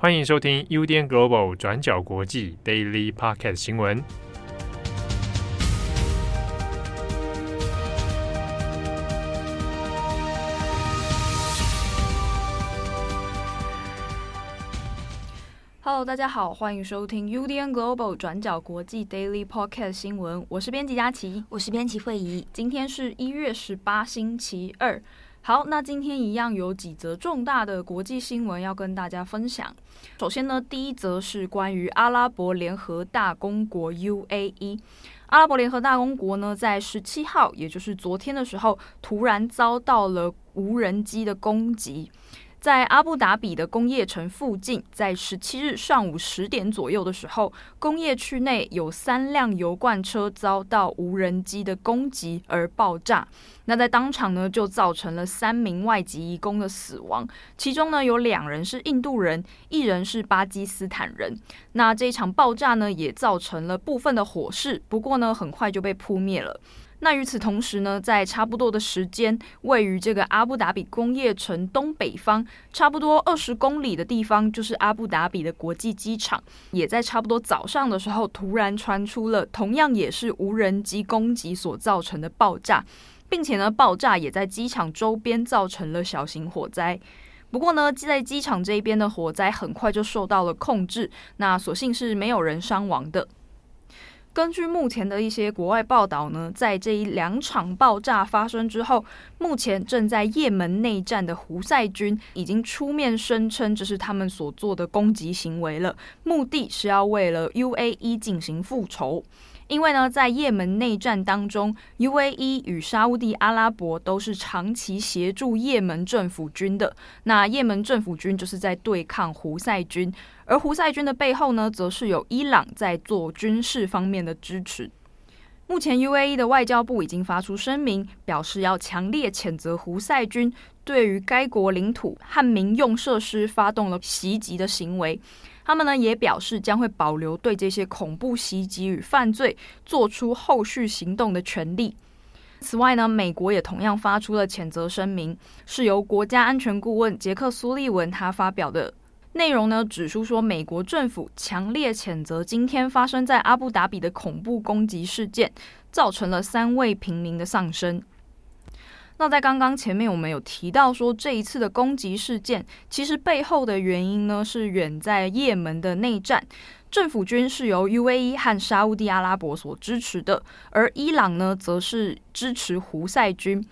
欢迎收听 UDN Global 转角国际 Daily Podcast 新闻。Hello，大家好，欢迎收听 UDN Global 转角国际 Daily Podcast 新闻。我是编辑佳琪，我是编辑慧仪。今天是一月十八，星期二。好，那今天一样有几则重大的国际新闻要跟大家分享。首先呢，第一则是关于阿拉伯联合大公国 UAE。阿拉伯联合大公国呢，在十七号，也就是昨天的时候，突然遭到了无人机的攻击。在阿布达比的工业城附近，在十七日上午十点左右的时候，工业区内有三辆油罐车遭到无人机的攻击而爆炸。那在当场呢，就造成了三名外籍移工的死亡，其中呢有两人是印度人，一人是巴基斯坦人。那这一场爆炸呢，也造成了部分的火势，不过呢，很快就被扑灭了。那与此同时呢，在差不多的时间，位于这个阿布达比工业城东北方差不多二十公里的地方，就是阿布达比的国际机场，也在差不多早上的时候，突然传出了同样也是无人机攻击所造成的爆炸，并且呢，爆炸也在机场周边造成了小型火灾。不过呢，在机场这一边的火灾很快就受到了控制，那所幸是没有人伤亡的。根据目前的一些国外报道呢，在这一两场爆炸发生之后，目前正在也门内战的胡塞军已经出面声称这是他们所做的攻击行为了，目的是要为了 UAE 进行复仇。因为呢，在也门内战当中，UAE 与沙乌地阿拉伯都是长期协助也门政府军的。那也门政府军就是在对抗胡塞军，而胡塞军的背后呢，则是有伊朗在做军事方面的支持。目前，UAE 的外交部已经发出声明，表示要强烈谴责胡塞军对于该国领土和民用设施发动了袭击的行为。他们呢也表示将会保留对这些恐怖袭击与犯罪做出后续行动的权利。此外呢，美国也同样发出了谴责声明，是由国家安全顾问杰克苏利文他发表的内容呢，指出说美国政府强烈谴责今天发生在阿布达比的恐怖攻击事件，造成了三位平民的丧生。那在刚刚前面，我们有提到说，这一次的攻击事件，其实背后的原因呢，是远在也门的内战，政府军是由 UAE 和沙乌地阿拉伯所支持的，而伊朗呢，则是支持胡塞军。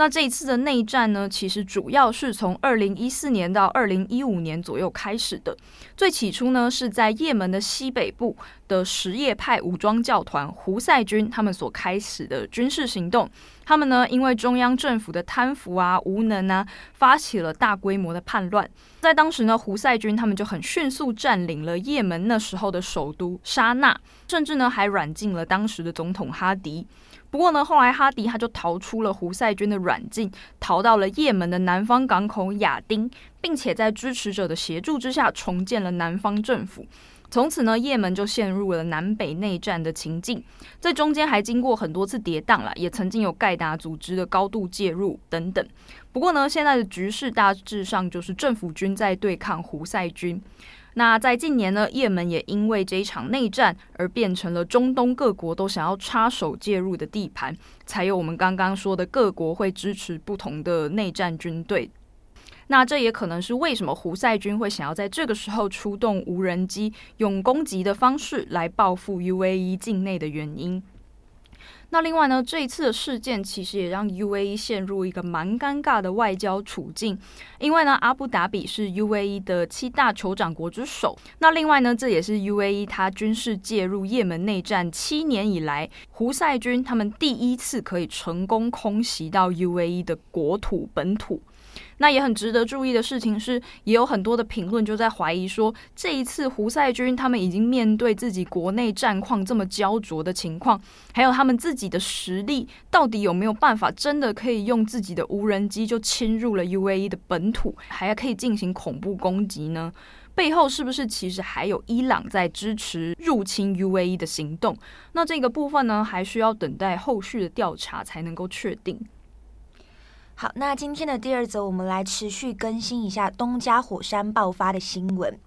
那这一次的内战呢，其实主要是从二零一四年到二零一五年左右开始的。最起初呢，是在也门的西北部的什叶派武装教团胡塞军他们所开始的军事行动。他们呢，因为中央政府的贪腐啊、无能啊，发起了大规模的叛乱。在当时呢，胡塞军他们就很迅速占领了也门那时候的首都沙那，甚至呢还软禁了当时的总统哈迪。不过呢，后来哈迪他就逃出了胡塞军的软禁，逃到了也门的南方港口亚丁，并且在支持者的协助之下重建了南方政府。从此呢，也门就陷入了南北内战的情境，在中间还经过很多次跌宕了，也曾经有盖达组织的高度介入等等。不过呢，现在的局势大致上就是政府军在对抗胡塞军。那在近年呢，也门也因为这一场内战而变成了中东各国都想要插手介入的地盘，才有我们刚刚说的各国会支持不同的内战军队。那这也可能是为什么胡塞军会想要在这个时候出动无人机，用攻击的方式来报复 UAE 境内的原因。那另外呢，这一次的事件其实也让 UAE 陷入一个蛮尴尬的外交处境，因为呢，阿布达比是 UAE 的七大酋长国之首。那另外呢，这也是 UAE 它军事介入也门内战七年以来，胡塞军他们第一次可以成功空袭到 UAE 的国土本土。那也很值得注意的事情是，也有很多的评论就在怀疑说，这一次胡塞军他们已经面对自己国内战况这么焦灼的情况，还有他们自己自己的实力，到底有没有办法真的可以用自己的无人机就侵入了 UAE 的本土，还可以进行恐怖攻击呢？背后是不是其实还有伊朗在支持入侵 UAE 的行动？那这个部分呢，还需要等待后续的调查才能够确定。好，那今天的第二则，我们来持续更新一下东加火山爆发的新闻。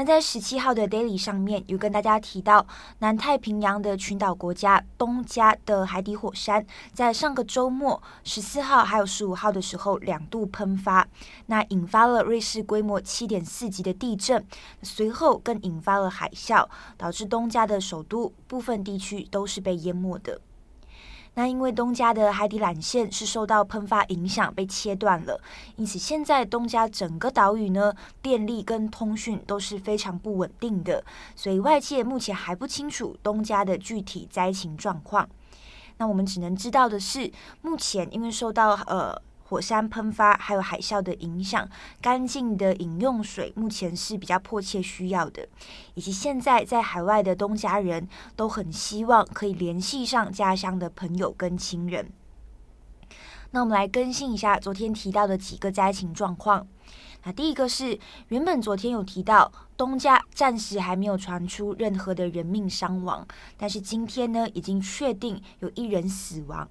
那在十七号的 Daily 上面有跟大家提到，南太平洋的群岛国家东加的海底火山，在上个周末十四号还有十五号的时候两度喷发，那引发了瑞士规模七点四级的地震，随后更引发了海啸，导致东加的首都部分地区都是被淹没的。那因为东家的海底缆线是受到喷发影响被切断了，因此现在东家整个岛屿呢，电力跟通讯都是非常不稳定的，所以外界目前还不清楚东家的具体灾情状况。那我们只能知道的是，目前因为受到呃。火山喷发还有海啸的影响，干净的饮用水目前是比较迫切需要的，以及现在在海外的东家人都很希望可以联系上家乡的朋友跟亲人。那我们来更新一下昨天提到的几个灾情状况。那第一个是原本昨天有提到东家暂时还没有传出任何的人命伤亡，但是今天呢已经确定有一人死亡。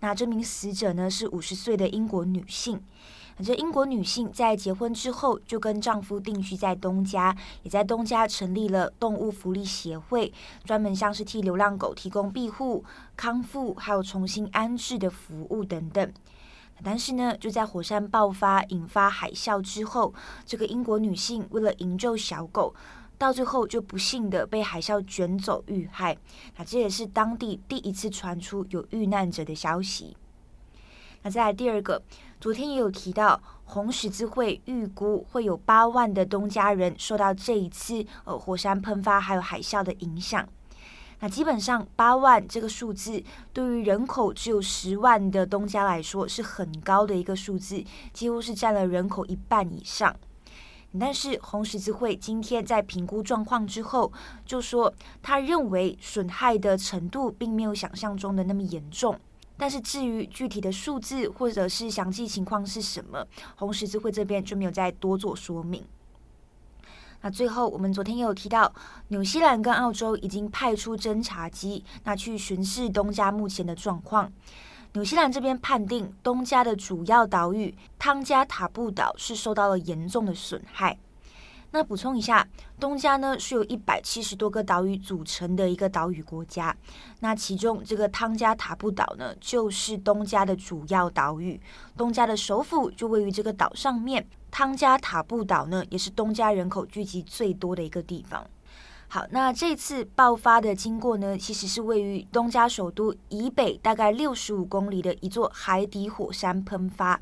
那这名死者呢，是五十岁的英国女性。这英国女性在结婚之后就跟丈夫定居在东加，也在东加成立了动物福利协会，专门像是替流浪狗提供庇护、康复，还有重新安置的服务等等。但是呢，就在火山爆发引发海啸之后，这个英国女性为了营救小狗。到最后就不幸的被海啸卷走遇害，那这也是当地第一次传出有遇难者的消息。那再来第二个，昨天也有提到红十字会预估会有八万的东家人受到这一次呃火山喷发还有海啸的影响。那基本上八万这个数字对于人口只有十万的东家来说是很高的一个数字，几乎是占了人口一半以上。但是红十字会今天在评估状况之后，就说他认为损害的程度并没有想象中的那么严重。但是至于具体的数字或者是详细情况是什么，红十字会这边就没有再多做说明。那最后，我们昨天也有提到，纽西兰跟澳洲已经派出侦察机，那去巡视东加目前的状况。纽西兰这边判定东加的主要岛屿汤加塔布岛是受到了严重的损害。那补充一下，东加呢是由一百七十多个岛屿组成的一个岛屿国家。那其中这个汤加塔布岛呢，就是东加的主要岛屿。东加的首府就位于这个岛上面。汤加塔布岛呢，也是东加人口聚集最多的一个地方。好，那这次爆发的经过呢，其实是位于东加首都以北大概六十五公里的一座海底火山喷发。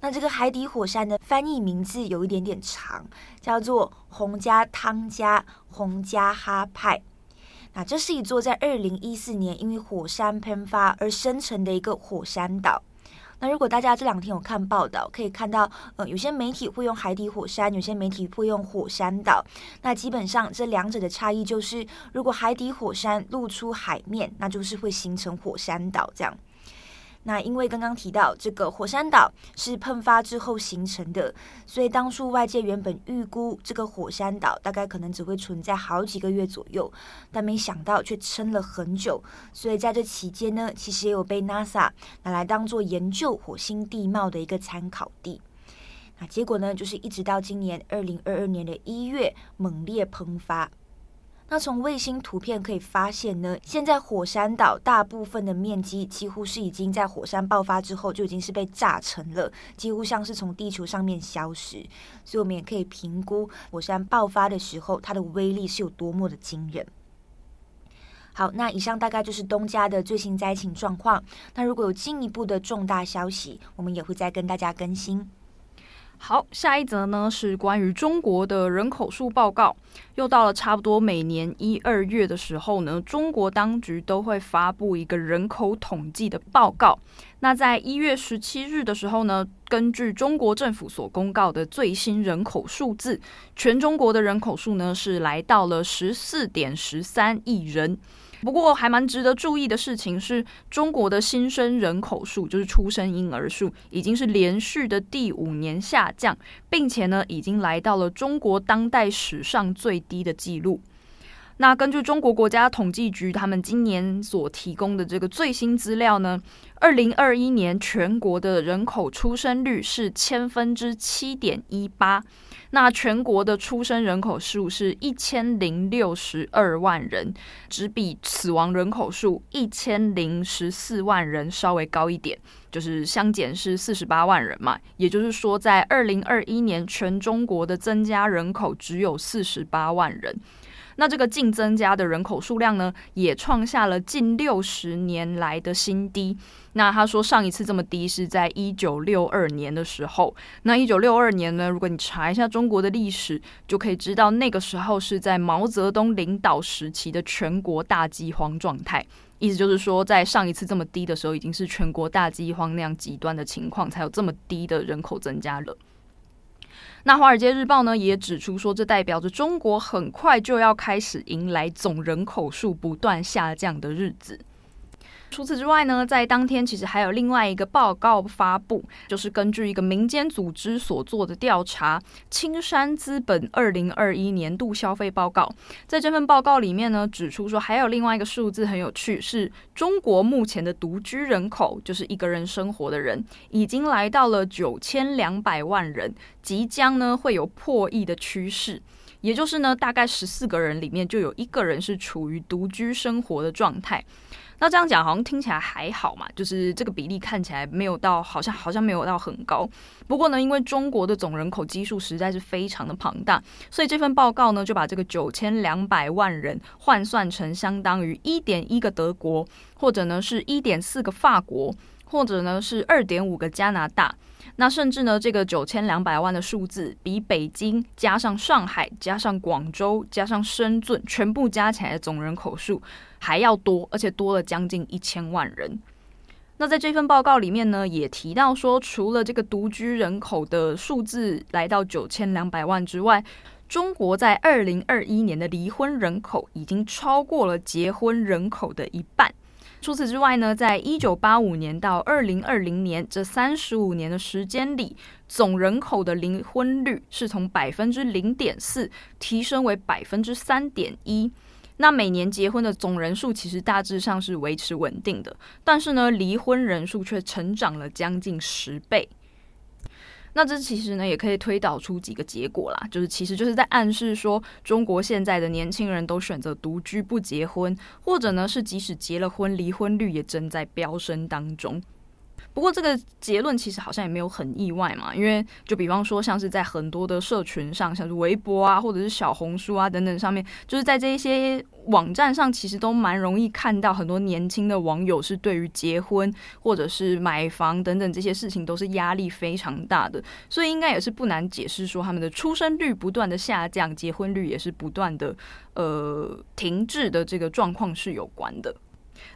那这个海底火山的翻译名字有一点点长，叫做洪加汤加洪加哈派。那这是一座在二零一四年因为火山喷发而生成的一个火山岛。那如果大家这两天有看报道，可以看到，呃，有些媒体会用海底火山，有些媒体会用火山岛。那基本上这两者的差异就是，如果海底火山露出海面，那就是会形成火山岛这样。那因为刚刚提到这个火山岛是喷发之后形成的，所以当初外界原本预估这个火山岛大概可能只会存在好几个月左右，但没想到却撑了很久。所以在这期间呢，其实也有被 NASA 拿来当做研究火星地貌的一个参考地。那结果呢，就是一直到今年二零二二年的一月猛烈喷发。那从卫星图片可以发现呢，现在火山岛大部分的面积几乎是已经在火山爆发之后就已经是被炸成了，几乎像是从地球上面消失。所以我们也可以评估火山爆发的时候它的威力是有多么的惊人。好，那以上大概就是东加的最新灾情状况。那如果有进一步的重大消息，我们也会再跟大家更新。好，下一则呢是关于中国的人口数报告。又到了差不多每年一二月的时候呢，中国当局都会发布一个人口统计的报告。那在一月十七日的时候呢，根据中国政府所公告的最新人口数字，全中国的人口数呢是来到了十四点十三亿人。不过，还蛮值得注意的事情是，中国的新生人口数，就是出生婴儿数，已经是连续的第五年下降，并且呢，已经来到了中国当代史上最低的记录。那根据中国国家统计局他们今年所提供的这个最新资料呢，二零二一年全国的人口出生率是千分之七点一八，那全国的出生人口数是一千零六十二万人，只比死亡人口数一千零十四万人稍微高一点，就是相减是四十八万人嘛。也就是说，在二零二一年全中国的增加人口只有四十八万人。那这个净增加的人口数量呢，也创下了近六十年来的新低。那他说上一次这么低是在一九六二年的时候。那一九六二年呢，如果你查一下中国的历史，就可以知道那个时候是在毛泽东领导时期的全国大饥荒状态。意思就是说，在上一次这么低的时候，已经是全国大饥荒那样极端的情况，才有这么低的人口增加了。那《华尔街日报》呢也指出说，这代表着中国很快就要开始迎来总人口数不断下降的日子。除此之外呢，在当天其实还有另外一个报告发布，就是根据一个民间组织所做的调查，青山资本二零二一年度消费报告。在这份报告里面呢，指出说还有另外一个数字很有趣，是中国目前的独居人口，就是一个人生活的人，已经来到了九千两百万人，即将呢会有破亿的趋势。也就是呢，大概十四个人里面就有一个人是处于独居生活的状态。那这样讲好像听起来还好嘛，就是这个比例看起来没有到，好像好像没有到很高。不过呢，因为中国的总人口基数实在是非常的庞大，所以这份报告呢就把这个九千两百万人换算成相当于一点一个德国，或者呢是一点四个法国，或者呢是二点五个加拿大。那甚至呢，这个九千两百万的数字比北京加上上海加上广州加上深圳全部加起来的总人口数还要多，而且多了将近一千万人。那在这份报告里面呢，也提到说，除了这个独居人口的数字来到九千两百万之外，中国在二零二一年的离婚人口已经超过了结婚人口的一半。除此之外呢，在一九八五年到二零二零年这三十五年的时间里，总人口的离婚率是从百分之零点四提升为百分之三点一。那每年结婚的总人数其实大致上是维持稳定的，但是呢，离婚人数却成长了将近十倍。那这其实呢，也可以推导出几个结果啦，就是其实就是在暗示说，中国现在的年轻人都选择独居不结婚，或者呢是即使结了婚，离婚率也正在飙升当中。不过这个结论其实好像也没有很意外嘛，因为就比方说像是在很多的社群上，像是微博啊，或者是小红书啊等等上面，就是在这一些网站上，其实都蛮容易看到很多年轻的网友是对于结婚或者是买房等等这些事情都是压力非常大的，所以应该也是不难解释说他们的出生率不断的下降，结婚率也是不断的呃停滞的这个状况是有关的。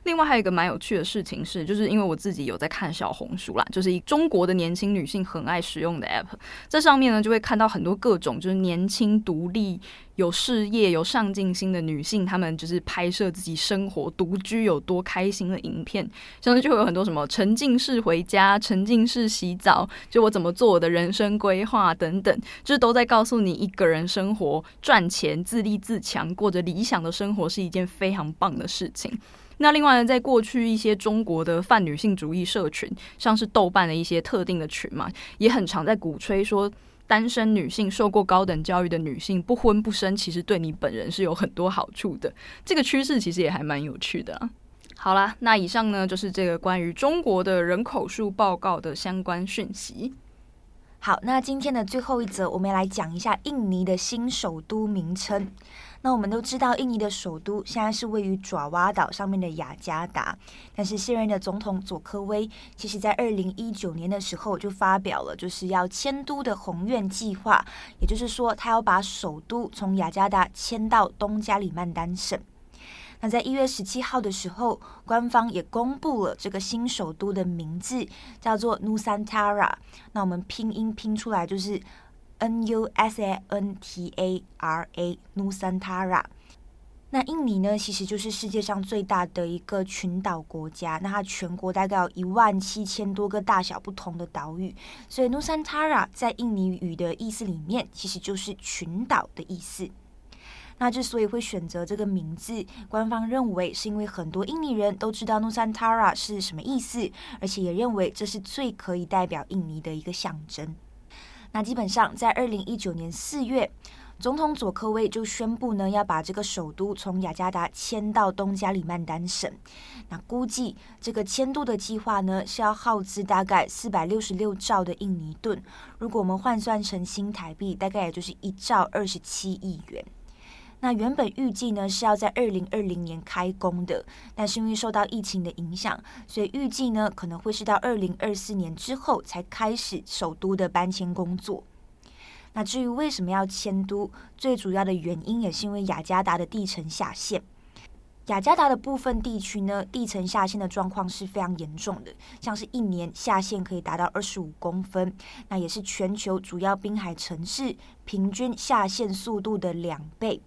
另外还有一个蛮有趣的事情是，就是因为我自己有在看小红书啦，就是以中国的年轻女性很爱使用的 app，在上面呢就会看到很多各种就是年轻独立、有事业、有上进心的女性，她们就是拍摄自己生活独居有多开心的影片，像是就会有很多什么沉浸式回家、沉浸式洗澡，就我怎么做我的人生规划等等，就是都在告诉你一个人生活、赚钱、自立自强、过着理想的生活是一件非常棒的事情。那另外呢，在过去一些中国的泛女性主义社群，像是豆瓣的一些特定的群嘛，也很常在鼓吹说，单身女性、受过高等教育的女性不婚不生，其实对你本人是有很多好处的。这个趋势其实也还蛮有趣的。好啦，那以上呢就是这个关于中国的人口数报告的相关讯息。好，那今天的最后一则，我们来讲一下印尼的新首都名称。那我们都知道，印尼的首都现在是位于爪哇岛上面的雅加达。但是现任的总统佐科威，其实在二零一九年的时候就发表了就是要迁都的宏愿计划，也就是说，他要把首都从雅加达迁到东加里曼丹省。那在一月十七号的时候，官方也公布了这个新首都的名字，叫做 Nusantara。那我们拼音拼出来就是。N U S A N T A R A，Nusantara。那印尼呢，其实就是世界上最大的一个群岛国家。那它全国大概有一万七千多个大小不同的岛屿，所以 Nusantara 在印尼语的意思里面，其实就是群岛的意思。那之所以会选择这个名字，官方认为是因为很多印尼人都知道 Nusantara 是什么意思，而且也认为这是最可以代表印尼的一个象征。那基本上在二零一九年四月，总统佐科威就宣布呢，要把这个首都从雅加达迁到东加里曼丹省。那估计这个迁都的计划呢，是要耗资大概四百六十六兆的印尼盾，如果我们换算成新台币，大概也就是一兆二十七亿元。那原本预计呢是要在二零二零年开工的，但是因为受到疫情的影响，所以预计呢可能会是到二零二四年之后才开始首都的搬迁工作。那至于为什么要迁都，最主要的原因也是因为雅加达的地层下陷。雅加达的部分地区呢，地层下陷的状况是非常严重的，像是一年下陷可以达到二十五公分，那也是全球主要滨海城市平均下陷速度的两倍。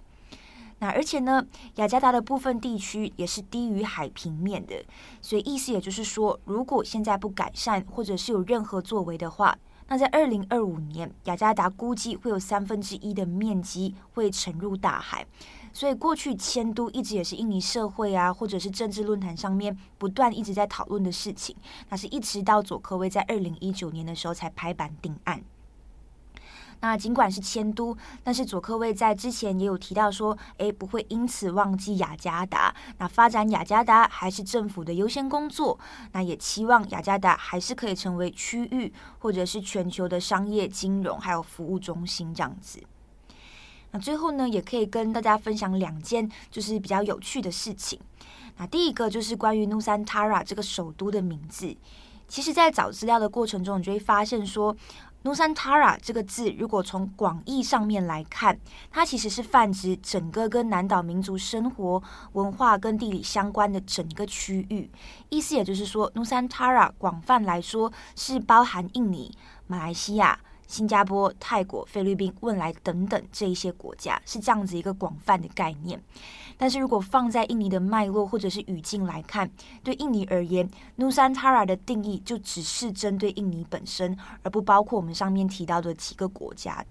那而且呢，雅加达的部分地区也是低于海平面的，所以意思也就是说，如果现在不改善或者是有任何作为的话，那在二零二五年，雅加达估计会有三分之一的面积会沉入大海。所以过去迁都一直也是印尼社会啊，或者是政治论坛上面不断一直在讨论的事情。那是一直到佐科威在二零一九年的时候才拍板定案。那尽管是迁都，但是佐科威在之前也有提到说，诶，不会因此忘记雅加达。那发展雅加达还是政府的优先工作。那也期望雅加达还是可以成为区域或者是全球的商业、金融还有服务中心这样子。那最后呢，也可以跟大家分享两件就是比较有趣的事情。那第一个就是关于 Nusantara 这个首都的名字。其实，在找资料的过程中，你就会发现说。Nusantara 这个字，如果从广义上面来看，它其实是泛指整个跟南岛民族生活、文化跟地理相关的整个区域。意思也就是说，Nusantara 广泛来说是包含印尼、马来西亚。新加坡、泰国、菲律宾、汶莱等等这一些国家是这样子一个广泛的概念，但是如果放在印尼的脉络或者是语境来看，对印尼而言，Nusantara 的定义就只是针对印尼本身，而不包括我们上面提到的几个国家。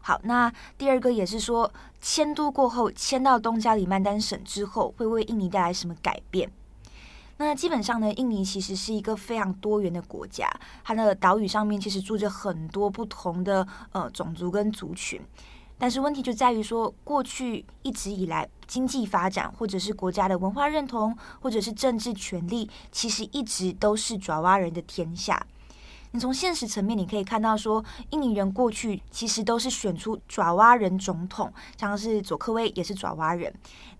好，那第二个也是说，迁都过后迁到东加里曼丹省之后，会为印尼带来什么改变？那基本上呢，印尼其实是一个非常多元的国家，它的岛屿上面其实住着很多不同的呃种族跟族群，但是问题就在于说，过去一直以来经济发展或者是国家的文化认同或者是政治权力，其实一直都是爪哇人的天下。你从现实层面，你可以看到说，印尼人过去其实都是选出爪哇人总统，像是佐科威也是爪哇人。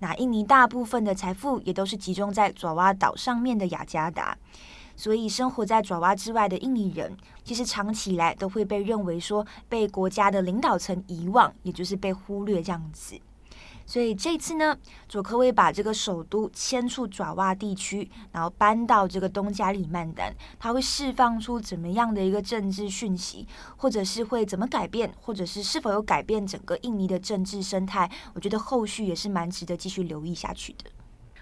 那印尼大部分的财富也都是集中在爪哇岛上面的雅加达，所以生活在爪哇之外的印尼人，其实长期以来都会被认为说被国家的领导层遗忘，也就是被忽略这样子。所以这次呢，佐科威把这个首都迁出爪哇地区，然后搬到这个东加里曼丹，它会释放出怎么样的一个政治讯息，或者是会怎么改变，或者是是否有改变整个印尼的政治生态？我觉得后续也是蛮值得继续留意下去的。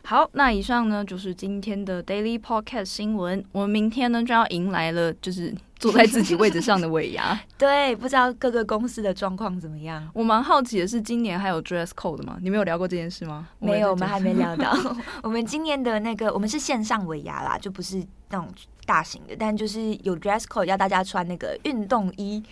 好，那以上呢就是今天的 Daily Podcast 新闻。我们明天呢就要迎来了，就是坐在自己位置上的尾牙。对，不知道各个公司的状况怎么样？我蛮好奇的是，今年还有 Dress Code 吗？你们有聊过这件事吗？没有，我们还没聊到。我们今年的那个，我们是线上尾牙啦，就不是那种大型的，但就是有 Dress Code 要大家穿那个运动衣。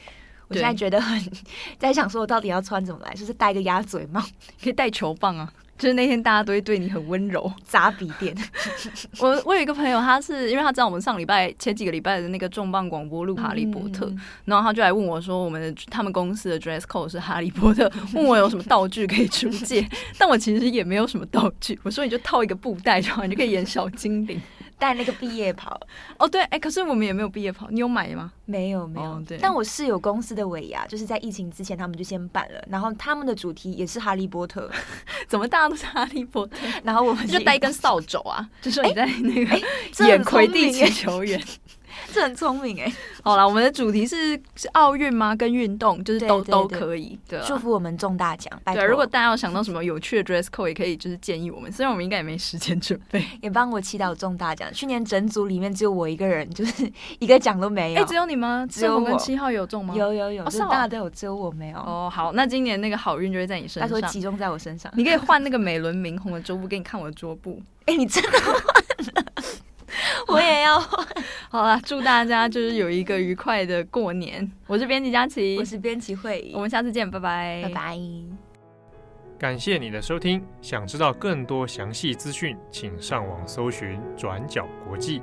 我现在觉得很 在想说，我到底要穿怎么来？就是戴个鸭嘴帽，可以戴球棒啊。就是那天大家都会对你很温柔，砸笔电。我我有一个朋友，他是因为他知道我们上礼拜前几个礼拜的那个重磅广播录《哈利波特》，嗯，然后他就来问我说，我们的他们公司的 dress code 是哈利波特，问我有什么道具可以出借，但我其实也没有什么道具。我说你就套一个布袋就好，你就可以演小精灵。带那个毕业袍 哦，对，哎，可是我们也没有毕业袍，你有买吗？没有，没有。哦、对，但我室友公司的尾牙，就是在疫情之前，他们就先办了，然后他们的主题也是哈利波特，怎么大家都是哈利波特？然后我们就带一根扫帚啊，就说你在那个演魁地奇球员。这很聪明哎。好了，我们的主题是是奥运吗？跟运动就是都都可以。对，祝福我们中大奖。对，如果大家有想到什么有趣的 dress code，也可以就是建议我们。虽然我们应该也没时间准备，也帮我祈祷中大奖。去年整组里面只有我一个人，就是 一个奖都没有。哎，只有你吗？只有我跟七号有中吗？有有有，是大家都有，只有我没有。哦，好，那今年那个好运就会在你身上，他说集中在我身上。你可以换那个美 轮明宏的桌布给你看我的桌布。哎，你真的换了？我也要换。好啦，祝大家就是有一个愉快的过年。我是编辑佳琪，我是编辑慧，我们下次见，拜拜，拜拜。感谢你的收听，想知道更多详细资讯，请上网搜寻转角国际。